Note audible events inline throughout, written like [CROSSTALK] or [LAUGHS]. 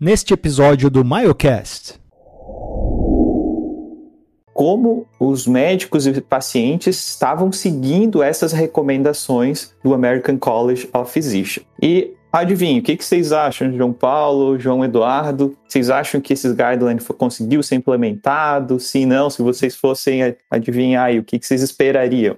neste episódio do Myocast. Como os médicos e pacientes estavam seguindo essas recomendações do American College of Physicians. E adivinha, o que, vocês acham, João Paulo, João Eduardo? Vocês acham que esses guidelines conseguiu ser implementado? Se não, se vocês fossem adivinhar, o que vocês esperariam?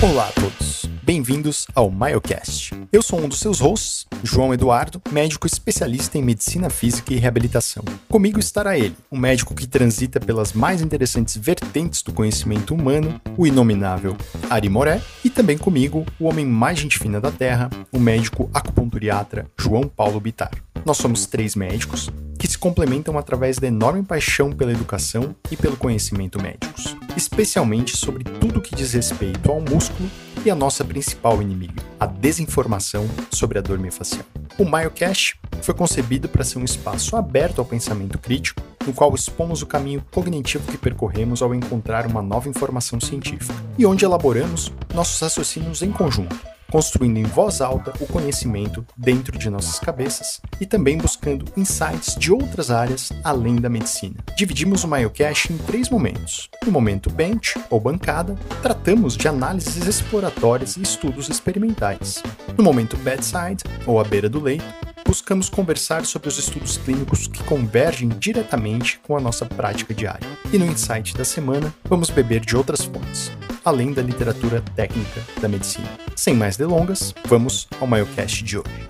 Olá a todos, bem-vindos ao Myocast. Eu sou um dos seus hosts, João Eduardo, médico especialista em medicina física e reabilitação. Comigo estará ele, um médico que transita pelas mais interessantes vertentes do conhecimento humano, o inominável Ari Moré, e também comigo, o homem mais gente fina da Terra, o médico acupunturiatra João Paulo Bitar. Nós somos três médicos que se complementam através da enorme paixão pela educação e pelo conhecimento médicos, especialmente sobre tudo que diz respeito ao músculo e a nossa principal inimiga, a desinformação sobre a dor miofascial. O MyoCast foi concebido para ser um espaço aberto ao pensamento crítico, no qual expomos o caminho cognitivo que percorremos ao encontrar uma nova informação científica, e onde elaboramos nossos raciocínios em conjunto, construindo em voz alta o conhecimento dentro de nossas cabeças e também buscando insights de outras áreas além da medicina. Dividimos o Myocast em três momentos. No momento bench, ou bancada, tratamos de análises exploratórias e estudos experimentais. No momento bedside, ou à beira do leito, buscamos conversar sobre os estudos clínicos que convergem diretamente com a nossa prática diária. E no Insight da semana, vamos beber de outras fontes, além da literatura técnica da medicina. Sem mais delongas, vamos ao Myocast de hoje.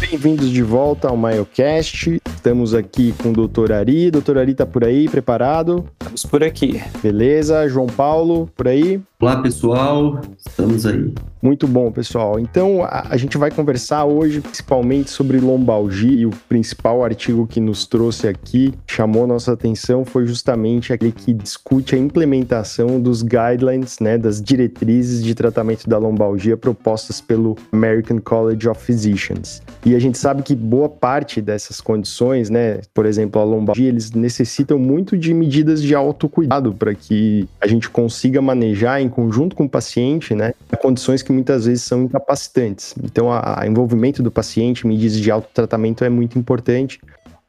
Bem-vindos de volta ao Myocast. Estamos aqui com o Dr. Ari. Dr. Ari tá por aí, preparado? Estamos por aqui. Beleza, João Paulo, por aí? Olá, pessoal. Estamos aí. Muito bom, pessoal. Então, a, a, gente vai conversar hoje principalmente sobre lombalgia e o principal artigo que nos trouxe aqui, chamou nossa atenção, foi justamente aquele que discute a implementação dos guidelines, né, das diretrizes de tratamento da lombalgia propostas pelo American College of Physicians. E a gente sabe que boa parte dessas condições, né, por exemplo, a lombalgia, eles necessitam muito de medidas de autocuidado para que a gente consiga manejar conjunto com o paciente, né, condições que muitas vezes são incapacitantes. Então, o envolvimento do paciente em medidas de autotratamento é muito importante.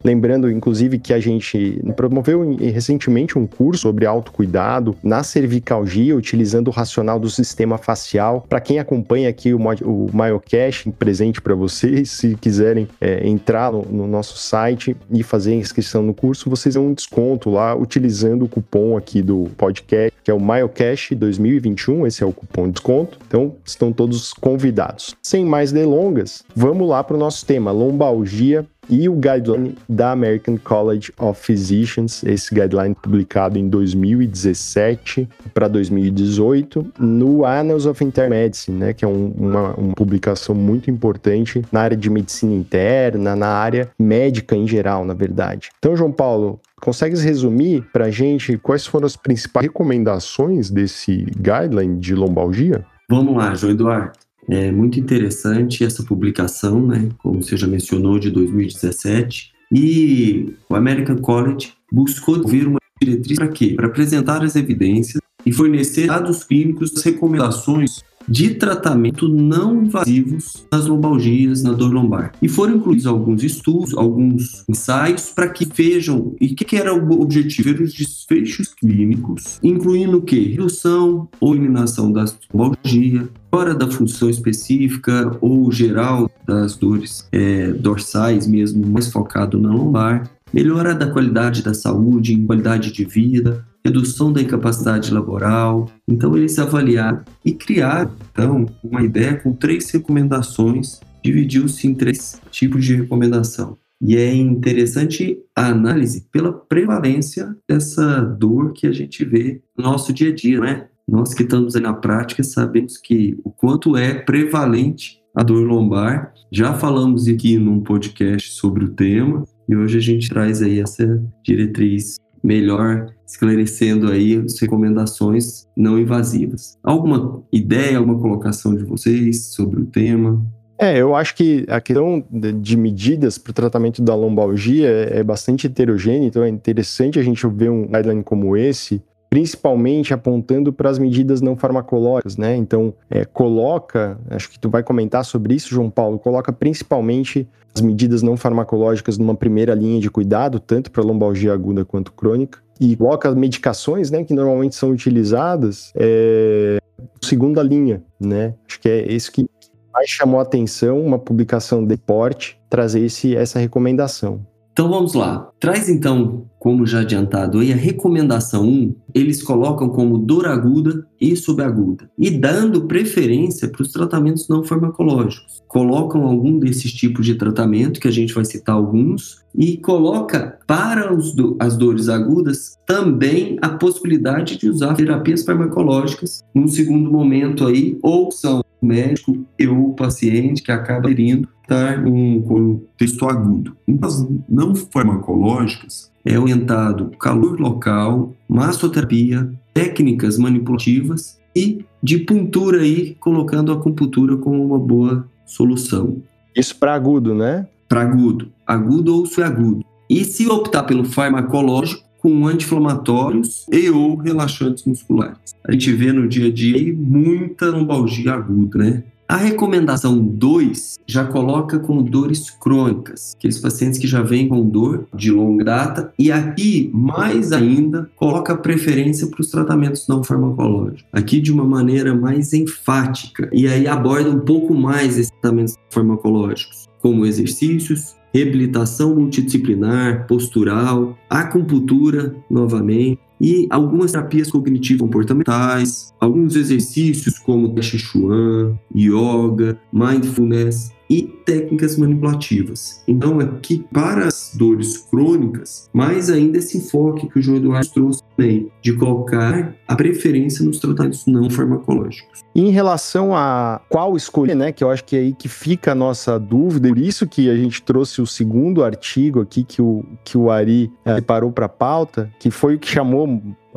Lembrando, inclusive, que a gente promoveu recentemente um curso sobre autocuidado na cervicalgia, utilizando o racional do sistema facial. Para quem acompanha aqui o, o Myocast, presente para vocês, se quiserem é, entrar no, no, nosso site e fazer a inscrição no curso, vocês têm um desconto lá utilizando o cupom aqui do podcast, que é o Myocast 2021. Esse é o cupom de desconto. Então, estão todos convidados. Sem mais delongas, vamos lá para o nosso tema: lombalgia e o guideline da American College of Physicians, esse guideline publicado em 2017 para 2018 no Annals of Internal Medicine, né, que é um, uma, uma publicação muito importante na área de medicina interna, na área médica em geral, na verdade. Então, João Paulo, Consegues resumir para a gente quais foram as principais recomendações desse guideline de lombalgia? Vamos lá, João Eduardo. É muito interessante essa publicação, né, como você já mencionou, de 2017. E o American College buscou ver uma diretriz para quê? Para apresentar as evidências e fornecer dados clínicos, recomendações de tratamento não invasivos nas lombalgias, na dor lombar. E foram incluídos alguns estudos, alguns ensaios para que vejam e o que, que, era o objetivo, ver os desfechos clínicos, incluindo o que? Redução ou eliminação da lombalgia, fora da função específica ou geral das dores é, dorsais mesmo, mais focado na lombar, melhora da qualidade da saúde, qualidade de vida, redução da incapacidade laboral. Então, eles avaliaram e criaram, então, uma ideia com três recomendações, dividiu-se em três tipos de recomendação. E é interessante a análise pela prevalência dessa dor que a gente vê no nosso dia a dia, né? Nós que estamos aí na prática sabemos que o quanto é prevalente a dor lombar. Já falamos aqui num podcast sobre o tema e hoje a gente traz aí essa diretriz melhor esclarecendo aí as recomendações não invasivas. Alguma ideia, alguma colocação de vocês sobre o tema? É, eu acho que a questão de medidas para o tratamento da lombalgia é, é bastante heterogênea, então é interessante a gente ver um guideline como esse, principalmente apontando para as medidas não farmacológicas, né? Então, é, coloca, acho que tu vai comentar sobre isso, João Paulo, coloca principalmente as medidas não farmacológicas numa primeira linha de cuidado, tanto para lombalgia aguda quanto crônica, e coloca medicações, né, que normalmente são utilizadas, é, segunda linha, né? Acho que é isso que mais chamou a atenção, uma publicação de porte, trazer esse, essa recomendação. Então vamos lá. Traz então, como já adiantado aí, a recomendação 1, eles colocam como dor aguda e subaguda, e dando preferência para os tratamentos não farmacológicos. Colocam algum desses tipos de tratamento, que a gente vai citar alguns, e coloca para do, as dores agudas também a possibilidade de usar terapias farmacológicas num segundo momento aí, ou são médico e o paciente que acaba aderindo estar em um contexto agudo. As não farmacológicas é orientado calor local, massoterapia, técnicas manipulativas e de puntura aí, colocando a acupuntura como uma boa solução. Isso para agudo, né? Para agudo, agudo ou subagudo. E se optar pelo farmacológico, com anti-inflamatórios e ou relaxantes musculares. A gente vê no dia a dia muita lombalgia aguda, né? A recomendação 2 já coloca com dores crônicas, aqueles pacientes que já vêm com dor de longa data, e aqui, mais ainda, coloca preferência para os tratamentos não farmacológicos. Aqui de uma maneira mais enfática, e aí aborda um pouco mais esses tratamentos farmacológicos, como exercícios, reabilitação multidisciplinar, postural, acupuntura, novamente, e algumas terapias cognitivas comportamentais, alguns exercícios como Tai Chi Chuan, Yoga, Mindfulness, e técnicas manipulativas. Então, aqui, para as dores crônicas, mais ainda esse enfoque que o João Eduardo trouxe também, de colocar a preferência nos tratamentos não farmacológicos. Em relação a qual escolher, né, que eu acho que é aí que fica a nossa dúvida, por isso que a gente trouxe o segundo artigo aqui que o, que o Ari é, separou para a pauta, que foi o que chamou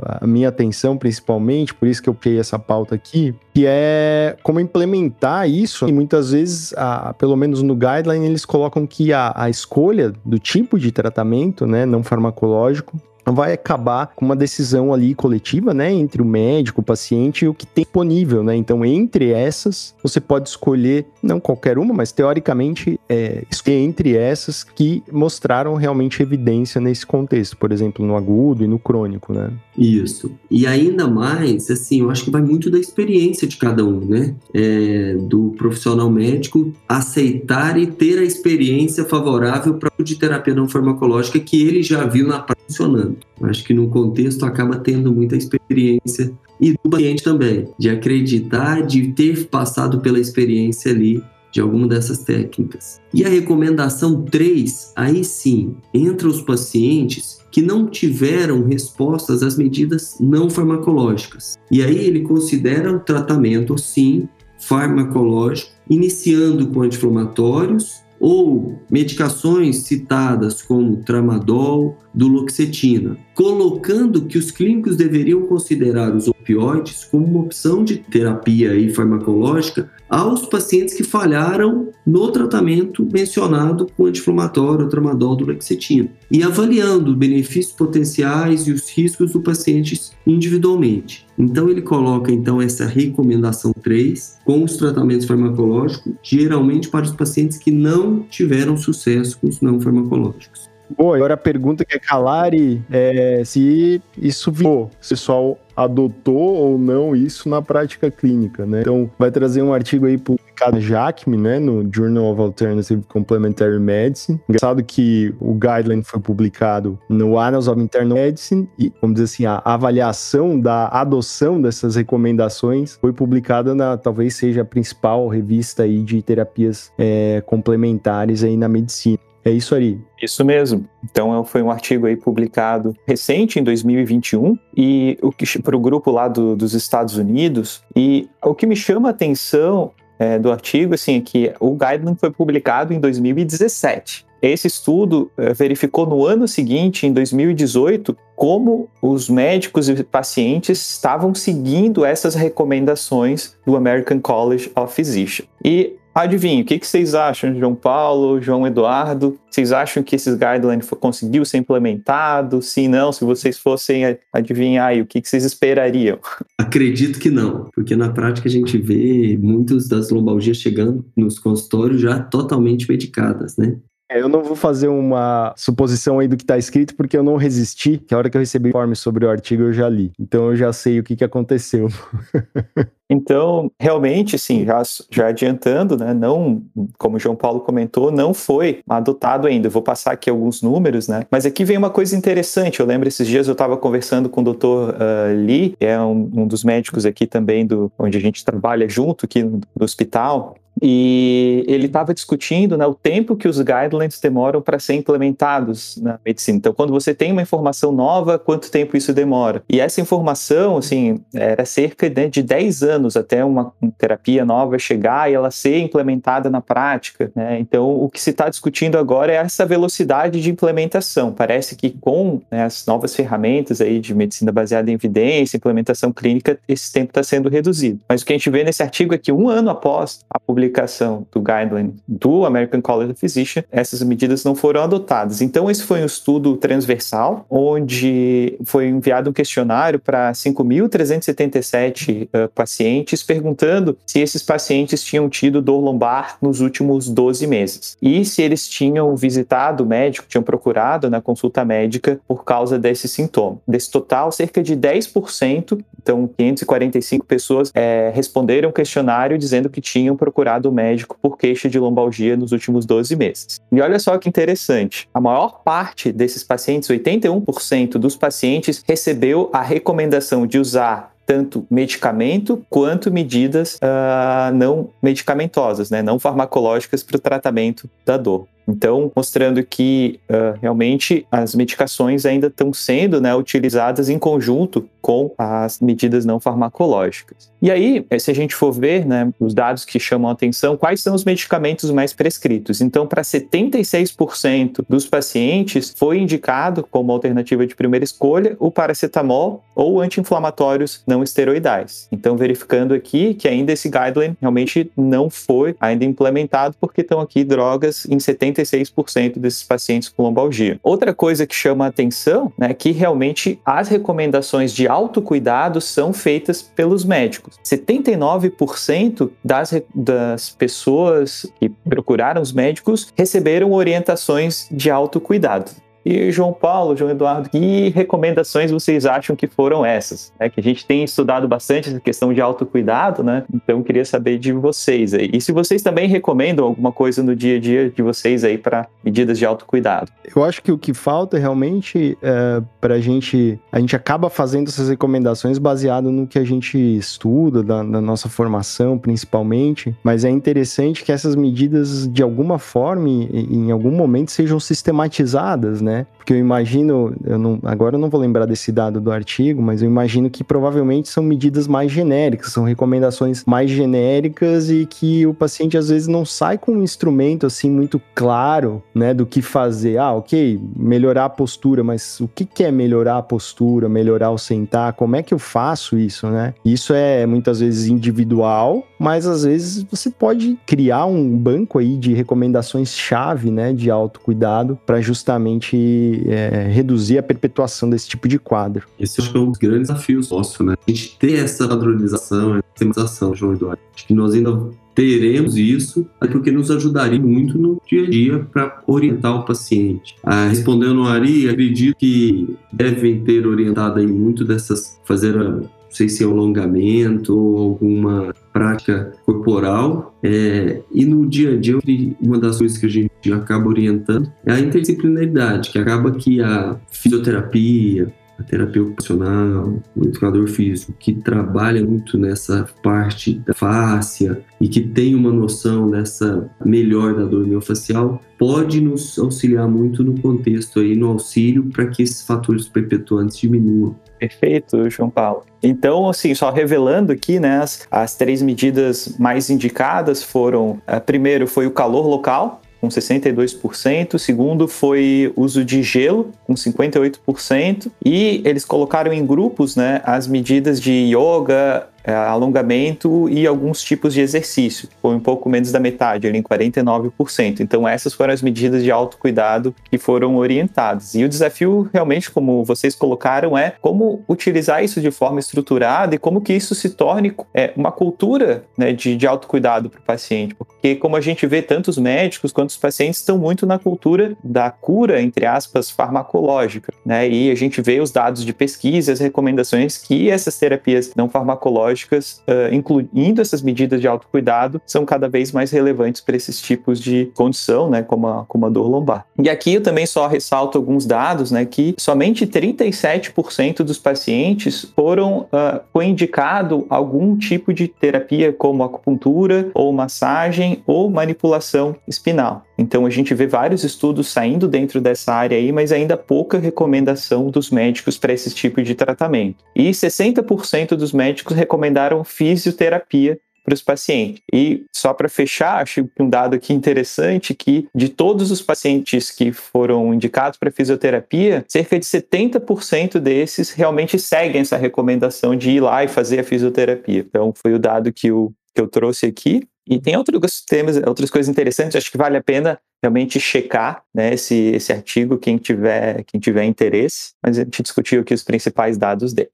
a minha atenção principalmente, por isso que eu criei essa pauta aqui, que é como implementar isso. E muitas vezes, a, pelo menos no guideline, eles colocam que a, a escolha do tipo de tratamento, né, não farmacológico, vai acabar com uma decisão ali coletiva, né, entre o médico, o paciente e o que tem disponível, né? Então, entre essas, você pode escolher, não qualquer uma, mas teoricamente, é, entre essas que mostraram realmente evidência nesse contexto, por exemplo, no agudo e no crônico, né? Isso. E ainda mais, assim, eu acho que vai muito da experiência de cada um, né? É, do profissional médico aceitar e ter a experiência favorável para o de terapia não farmacológica que ele já viu na prática funcionando. Acho que no contexto acaba tendo muita experiência e do paciente também, de acreditar, de ter passado pela experiência ali de alguma dessas técnicas. E a recomendação 3, aí sim, entra os pacientes que não tiveram respostas às medidas não farmacológicas. E aí ele considera o tratamento, sim, farmacológico, iniciando com anti-inflamatórios ou medicações citadas como tramadol, duloxetina, colocando que os clínicos deveriam considerar os opioides como uma opção de terapia e farmacológica aos pacientes que falharam no tratamento mencionado com anti-inflamatório, tramadol, duloxetina, e avaliando os benefícios potenciais e os riscos do paciente individualmente. Então ele coloca então essa recomendação 3 com os tratamentos farmacológicos, geralmente para os pacientes que não tiveram sucesso com os não farmacológicos. Boa, agora a pergunta que é Calari é se isso virou, se o pessoal adotou ou não isso na prática clínica, né? Então, vai trazer um artigo aí publicado na JACME, né, no Journal of Alternative Complementary Medicine. Engraçado que o guideline foi publicado no Annals of Internal Medicine e, vamos dizer assim, a avaliação da adoção dessas recomendações foi publicada na, talvez seja a principal revista aí de terapias é, complementares aí na medicina. É isso aí. Isso mesmo. Então foi um artigo aí publicado recente em 2021 e para o grupo lá do, dos Estados Unidos e o que me chama a atenção é, do artigo assim é que o guideline foi publicado em 2017. Esse estudo é, verificou no ano seguinte, em 2018, como os médicos e pacientes estavam seguindo essas recomendações do American College of Physicians. E adivinha, o que, que vocês acham, João Paulo, João Eduardo? Vocês acham que esses guidelines conseguiu ser implementado? Se não, se vocês fossem adivinhar aí, o que, que vocês esperariam? [LAUGHS] Acredito que não, porque na prática a gente vê muitas das lombalgias chegando nos consultórios já totalmente medicadas, né? É, eu não vou fazer uma suposição aí do que está escrito, porque eu não resisti, que a hora que eu recebi informe sobre o artigo eu já li. Então eu já sei o que, que aconteceu. [LAUGHS] Então, realmente, sim, já, já adiantando, né, não, como o João Paulo comentou, não foi adotado ainda. Eu vou passar aqui alguns números, né, mas aqui vem uma coisa interessante. Eu lembro esses dias eu estava conversando com o Dr. Uh, Lee, que é um, um, dos médicos aqui também, do, onde a gente trabalha junto aqui no, no hospital, e ele estava discutindo né, o tempo que os guidelines demoram para ser implementados na medicina. Então, quando você tem uma informação nova, quanto tempo isso demora? E essa informação, assim, era cerca né, de 10 anos até uma, uma, terapia nova chegar e ela ser implementada na prática. Né? Então, o que se está discutindo agora é essa velocidade de implementação. Parece que com né, as novas ferramentas aí de medicina baseada em evidência, implementação clínica, esse tempo está sendo reduzido. Mas o que a gente vê nesse artigo é que um ano após a publicação publicação do guideline do American College of Physicians, essas medidas não foram adotadas. Então, esse foi um estudo transversal, onde foi enviado um questionário para 5.377 uh, pacientes, perguntando se esses pacientes tinham tido dor lombar nos últimos 12 meses e se eles tinham visitado o médico, tinham procurado na consulta médica por causa desse sintoma. Desse total, cerca de 10%, então 545 pessoas, é, responderam o questionário dizendo que tinham procurado médico por queixa de lombalgia nos últimos 12 meses. E olha só que interessante, a maior parte desses pacientes, 81% dos pacientes, recebeu a recomendação de usar tanto medicamento quanto medidas uh, não medicamentosas, né, não farmacológicas para o tratamento da dor. Então, mostrando que uh, realmente as medicações ainda estão sendo né, utilizadas em conjunto com as medidas não farmacológicas. E aí, eh, se a gente for ver né, os dados que chamam a atenção, quais são os medicamentos mais prescritos? Então, para 76% dos pacientes, foi indicado como alternativa de primeira escolha o paracetamol ou anti-inflamatórios não esteroidais. Então, verificando aqui que ainda esse guideline realmente não foi ainda implementado, porque estão aqui drogas em 76% desses pacientes com lombalgia. Outra coisa que chama a atenção né, é que realmente as recomendações de autocuidado são feitas pelos médicos. 79% das, das pessoas que procuraram os médicos receberam orientações de autocuidado. E João Paulo, João Eduardo, que recomendações vocês acham que foram essas? É que a gente tem estudado bastante essa questão de autocuidado, né? Então queria saber de vocês aí. E se vocês também recomendam alguma coisa no dia a dia de vocês aí para medidas de autocuidado? Eu acho que o que falta realmente é para a gente, a gente acaba fazendo essas recomendações baseado no que a gente estuda, da, da nossa formação principalmente, mas é interessante que essas medidas de alguma forma, em algum momento, sejam sistematizadas, né? Né? Porque eu imagino, eu não, agora eu não vou lembrar desse dado do artigo, mas eu imagino que provavelmente são medidas mais genéricas, são recomendações mais genéricas e que o paciente às vezes não sai com um instrumento assim muito claro, né, do que fazer. Ah, ok, melhorar a postura, mas o que, que é melhorar a postura, melhorar o sentar? Como é que eu faço isso, né? Isso é muitas vezes individual, mas às vezes você pode criar um banco aí de recomendações chave, né, de autocuidado para justamente é, reduzir a perpetuação desse tipo de quadro. Esse acho que é um dos grandes desafios nossos, né? A gente ter essa padronização, essa sistematização, João Eduardo. Acho que nós ainda teremos isso, porque nos ajudaria muito no dia a dia para orientar o paciente. Ah, respondendo ao Ari, acredito que devem ter orientado aí muito dessas, fazer a sei se é alongamento ou alguma prática corporal. É, e no dia a dia, uma das coisas que a gente acaba orientando é a interdisciplinaridade, que acaba que a fisioterapia, a terapia ocupacional, o educador físico, que trabalha muito nessa parte da fáscia e que tem uma noção dessa melhor da dor miofascial, pode nos auxiliar muito no contexto aí, no auxílio para que esses fatores perpetuantes diminuam. Perfeito, João Paulo. Então, assim, só revelando aqui, né, as, as três medidas mais indicadas foram, a, primeiro foi o calor local, com 62%, segundo foi uso de gelo, com 58%, e eles colocaram em grupos, né, as medidas de yoga, alongamento e alguns tipos de exercício. Foi um pouco menos da metade, ali em 49%. Então essas foram as medidas de autocuidado que foram orientadas. E o desafio realmente, como vocês colocaram, é como utilizar isso de forma estruturada e como que isso se torne é, uma cultura né, de, de autocuidado para o paciente. Porque como a gente vê, tanto os médicos quanto os pacientes estão muito na cultura da cura, entre aspas, farmacológica. Né? E a gente vê os dados de pesquisa, as recomendações que essas terapias não farmacológicas, uh, incluindo essas medidas de autocuidado, são cada vez mais relevantes para esses tipos de condição, né, como a, como a dor lombar. E aqui eu também só ressalto alguns dados, né, que somente 37% dos pacientes foram uh, foi indicado algum tipo de terapia como acupuntura ou massagem ou manipulação espinal. Então a gente vê vários estudos saindo dentro dessa área aí, mas ainda pouca recomendação dos médicos para esse tipo de tratamento. E 60% dos médicos recomendaram fisioterapia para os pacientes. E só para fechar, acho um dado aqui interessante que de todos os pacientes que foram indicados para fisioterapia, cerca de 70% desses realmente seguem essa recomendação de ir lá e fazer a fisioterapia. Então foi o dado que, eu que eu trouxe aqui. E tem outros temas, outras coisas interessantes, acho que vale a pena realmente checar né, esse, esse artigo, quem tiver, quem tiver interesse, mas a gente discutiu aqui os principais dados dele.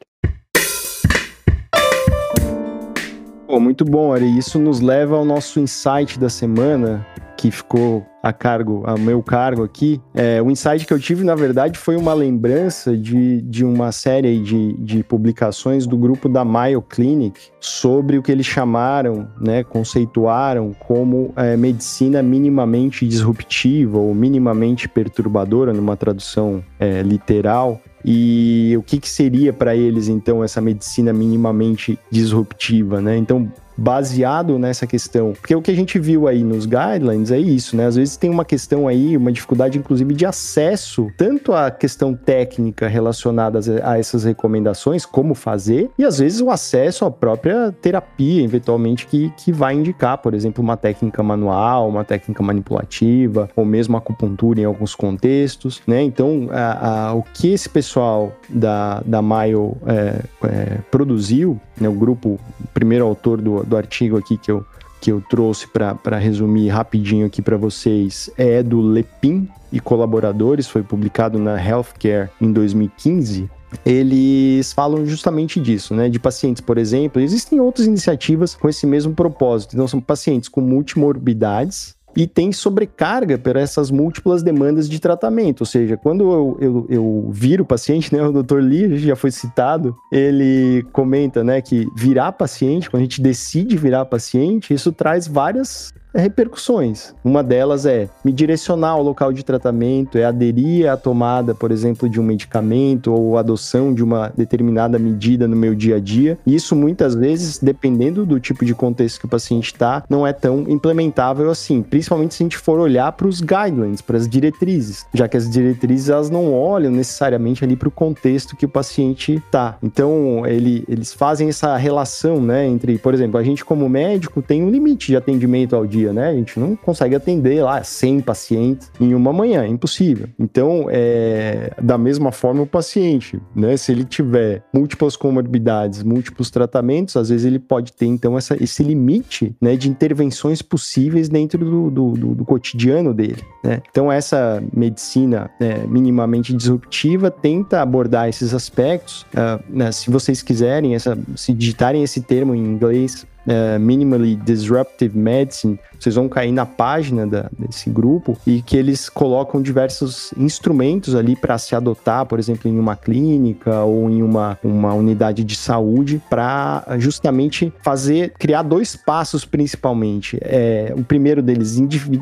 Pô, muito bom, Ari. Isso nos leva ao nosso insight da semana, que ficou a cargo, a meu cargo aqui. É, o insight que eu tive, na verdade, foi uma lembrança de, de uma série de, de publicações do grupo da Mayo Clinic sobre o que eles chamaram, né, conceituaram como é, medicina minimamente disruptiva ou minimamente perturbadora, numa tradução é, literal. E o que, que seria para eles, então, essa medicina minimamente disruptiva, né? Então, baseado nessa questão. Porque o que a gente viu aí nos guidelines é isso, né? Às vezes tem uma questão aí, uma dificuldade, inclusive, de acesso, tanto à questão técnica relacionada a essas recomendações, como fazer, e às vezes o acesso à própria terapia, eventualmente, que, que vai indicar, por exemplo, uma técnica manual, uma técnica manipulativa, ou mesmo acupuntura em alguns contextos, né? Então, a, a, o que esse pessoal da, da Mayo é, é, produziu, né? O grupo, o primeiro autor do, do, artigo aqui que eu, que eu trouxe para resumir rapidinho aqui para vocês é do Lepin e colaboradores, foi publicado na Healthcare em 2015 eles falam justamente disso, né? De pacientes, por exemplo, existem outras iniciativas com esse mesmo propósito. Então, são pacientes com multimorbidades, e tem sobrecarga por essas múltiplas demandas de tratamento. Ou seja, quando eu, eu, eu viro paciente, né, o Dr. Lee já foi citado, ele comenta né, que virar paciente, quando a gente decide virar paciente, isso traz várias repercussões. Uma delas é me direcionar ao local de tratamento, é aderir à tomada, por exemplo, de um medicamento ou adoção de uma determinada medida no meu dia a dia. Isso muitas vezes, dependendo do tipo de contexto que o paciente está, não é tão implementável assim, principalmente se a gente for olhar para os guidelines, para as diretrizes, já que as diretrizes elas não olham necessariamente ali para o contexto que o paciente está. Então, ele, eles fazem essa relação, né, entre, por exemplo, a gente como médico tem um limite de atendimento ao dia dia, né? A gente não consegue atender lá 100 pacientes em uma manhã, é impossível. Então, é, da mesma forma, o paciente, né? Se ele tiver múltiplas comorbidades, múltiplos tratamentos, às vezes ele pode ter, então, essa, esse limite né, de intervenções possíveis dentro do, do, do, do cotidiano dele, né? Então, essa medicina né, minimamente disruptiva tenta abordar esses aspectos. Uh, né, se vocês quiserem, essa, se digitarem esse termo em inglês, uh, Minimally Disruptive Medicine, vocês vão cair na página da, desse grupo e que eles colocam diversos instrumentos ali para se adotar, por exemplo, em uma clínica ou em uma, uma unidade de saúde, para justamente fazer, criar dois passos principalmente. É, o primeiro deles,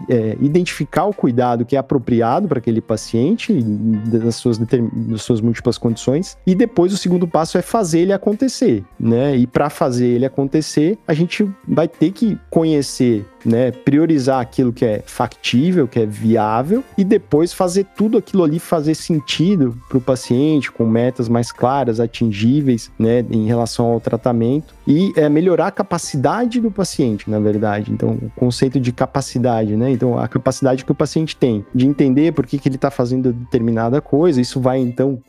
é, identificar o cuidado que é apropriado para aquele paciente, das suas, das suas múltiplas condições, e depois o segundo passo é fazer ele acontecer, né? E para fazer ele acontecer, a gente vai ter que conhecer né, priorizar aquilo que é factível, que é viável, e depois fazer tudo aquilo ali fazer sentido para o paciente, com metas mais claras, atingíveis, né, em relação ao tratamento, e é, melhorar a capacidade do paciente, na verdade. Então, o conceito de capacidade, né? Então, a capacidade que o paciente tem de entender por que, que ele está fazendo determinada coisa, isso vai, então,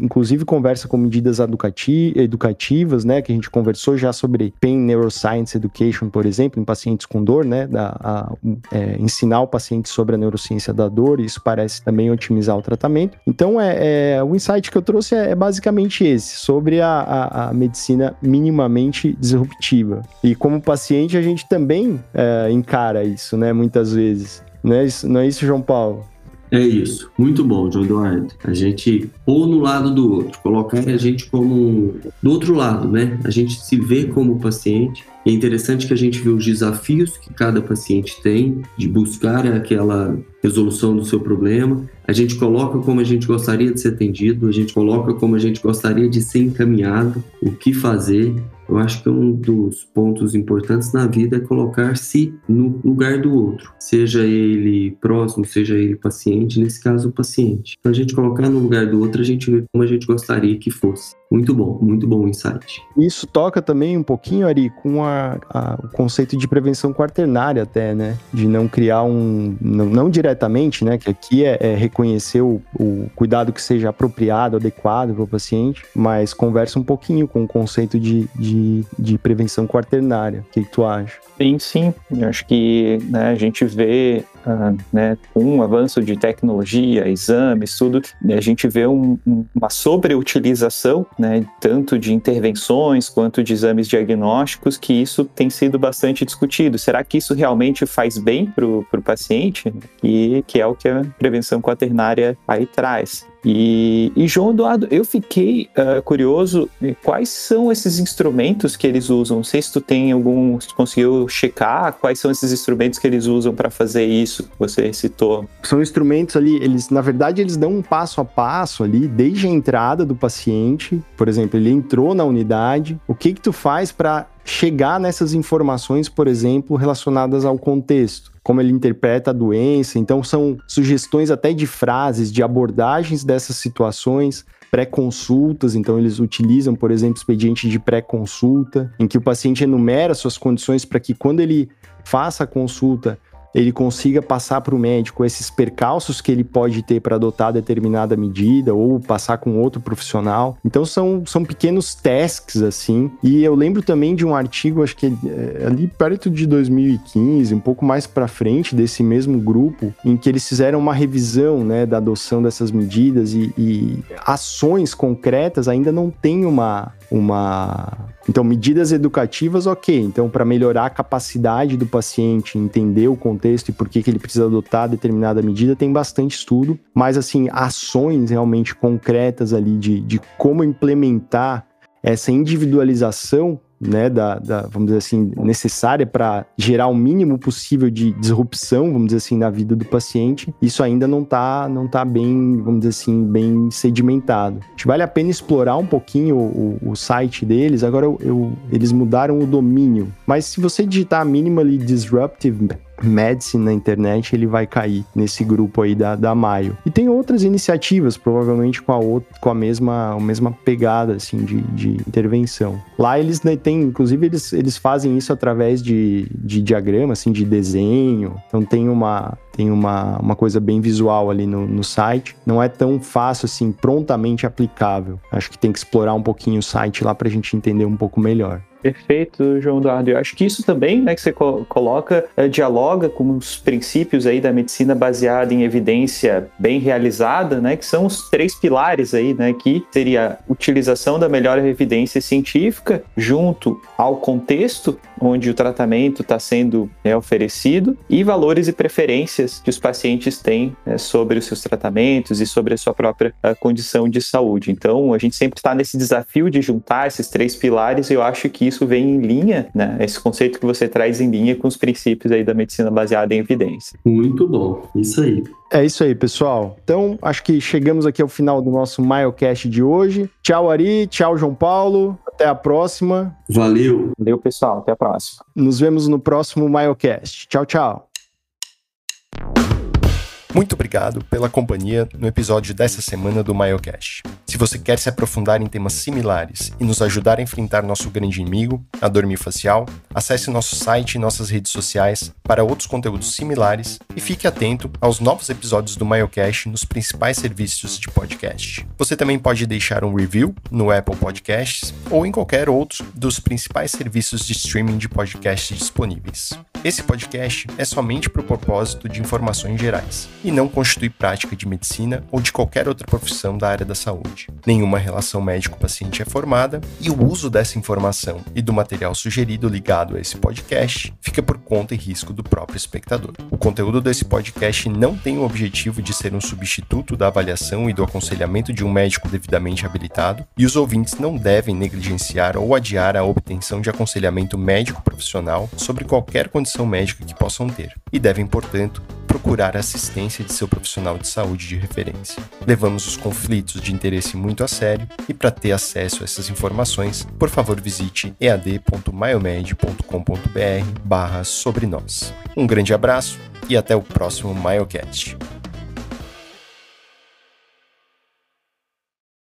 inclusive conversa com medidas educativas, né, que a gente conversou já sobre Pain Neuroscience Education, por exemplo, em pacientes com dor, né, da, a, é, ensinar o paciente sobre a neurociência da dor, isso parece também otimizar o tratamento. Então, é, é o insight que eu trouxe é, é basicamente esse, sobre a, a, a, medicina minimamente disruptiva. E como paciente, a gente também é, encara isso, né, muitas vezes. Não é isso, não é isso João Paulo? É isso, muito bom, João Eduardo. A gente pôr no lado do outro, colocar a gente como do outro lado, né? A gente se vê como paciente. É interessante que a gente vê os desafios que cada paciente tem de buscar aquela resolução do seu problema. A gente coloca como a gente gostaria de ser atendido, a gente coloca como a gente gostaria de ser encaminhado, o que fazer eu acho que um dos pontos importantes na vida é colocar-se no lugar do outro, seja ele próximo, seja ele paciente, nesse caso o paciente. Então a gente colocar no lugar do outro, a gente vê como a gente gostaria que fosse. Muito bom, muito bom o insight. Isso toca também um pouquinho, Ari, com a, a, o conceito de prevenção quaternária até, né? De não criar um... Não, não diretamente, né? Que aqui é, é reconhecer o, o, cuidado que seja apropriado, adequado para o paciente, mas conversa um pouquinho com o conceito de, de, de prevenção quaternária. O que, que tu acha? Sim, sim. Eu acho que né, a gente vê uh, né, com o avanço de tecnologia, exames, tudo, a gente vê um, uma sobreutilização né, tanto de intervenções quanto de exames diagnósticos, que isso tem sido bastante discutido. Será que isso realmente faz bem para o paciente? E que é o que a prevenção quaternária aí traz. E, e, João Eduardo, eu fiquei uh, curioso quais são esses instrumentos que eles usam. Não sei se tu tem algum, se conseguiu checar quais são esses instrumentos que eles usam para fazer isso que você citou. São instrumentos ali, eles na verdade eles dão um passo a passo ali desde a entrada do paciente. Por exemplo, ele entrou na unidade. O que que tu faz para chegar nessas informações, por exemplo, relacionadas ao contexto, como ele interpreta a doença. Então, são sugestões até de frases, de abordagens dessas situações, pré-consultas, então eles utilizam, por exemplo, expediente de pré-consulta, em que o paciente enumera suas condições para que quando ele faça a consulta, ele consiga passar para o médico esses percalços que ele pode ter para adotar determinada medida ou passar com outro profissional. Então são, são pequenos tasks assim. E eu lembro também de um artigo, acho que é, ali perto de 2015, um pouco mais para frente desse mesmo grupo, em que eles fizeram uma revisão, né, da adoção dessas medidas e, e ações concretas ainda não tem uma uma então, medidas educativas, ok. Então, para melhorar a capacidade do paciente entender o contexto e por que, que ele precisa adotar determinada medida, tem bastante estudo. Mas, assim, ações realmente concretas ali de, de como implementar essa individualização né, da, da, vamos dizer assim, necessária para gerar o mínimo possível de disrupção, vamos dizer assim, na vida do paciente, isso ainda não está não tá bem, vamos dizer assim, bem sedimentado. Acho que vale a pena explorar um pouquinho o, o site deles. Agora eu, eu, eles mudaram o domínio, mas se você digitar minimally disruptive Medicine na internet, ele vai cair nesse grupo aí da, da Maio. E tem outras iniciativas, provavelmente com a, outra, com a, mesma, a mesma pegada, assim, de, de intervenção. Lá eles né, têm, inclusive, eles, eles fazem isso através de, de diagrama, assim, de desenho. Então tem uma, tem uma, uma coisa bem visual ali no, no site. Não é tão fácil, assim, prontamente aplicável. Acho que tem que explorar um pouquinho o site lá para a gente entender um pouco melhor. Perfeito, João Eduardo. Eu acho que isso também, né, que você coloca, é, dialoga com os princípios aí da medicina baseada em evidência bem realizada, né, que são os três pilares aí, né, que seria a utilização da melhor evidência científica junto ao contexto onde o tratamento está sendo né, oferecido e valores e preferências que os pacientes têm né, sobre os seus tratamentos e sobre a sua própria a condição de saúde. Então, a gente sempre está nesse desafio de juntar esses três pilares e eu acho que isso vem em linha, né? Esse conceito que você traz em linha com os princípios aí da medicina baseada em evidência. Muito bom, isso aí. É isso aí, pessoal. Então, acho que chegamos aqui ao final do nosso Milecast de hoje. Tchau, Ari. Tchau, João Paulo. até a próxima. Valeu. Valeu, pessoal. Até a próxima. Nos vemos no próximo Miocast. Tchau, tchau. Muito obrigado pela companhia no episódio dessa semana do Miocast. Se você quer se aprofundar em temas similares e nos ajudar a enfrentar nosso grande inimigo, a dormir facial, acesse nosso site e nossas redes sociais para outros conteúdos similares e fique atento aos novos episódios do Miocast nos principais serviços de podcast. Você também pode deixar um review no Apple Podcasts ou em qualquer outro dos principais serviços de streaming de podcasts disponíveis. Esse podcast é somente para o propósito de informações gerais e não constitui prática de medicina ou de qualquer outra profissão da área da saúde. Nenhuma relação médico-paciente é formada e o uso dessa informação e do material sugerido ligado a esse podcast fica por conta e risco do próprio espectador. O conteúdo desse podcast não tem o objetivo de ser um substituto da avaliação e do aconselhamento de um médico devidamente habilitado, e os ouvintes não devem negligenciar ou adiar a obtenção de aconselhamento médico profissional sobre qualquer condição médica que possam ter, e devem, portanto, procurar assistência de seu profissional de saúde de referência. Levamos os conflitos de interesse muito a sério e para ter acesso a essas informações, por favor visite ead.myomed.com.br barra sobre nós. Um grande abraço e até o próximo Miocast.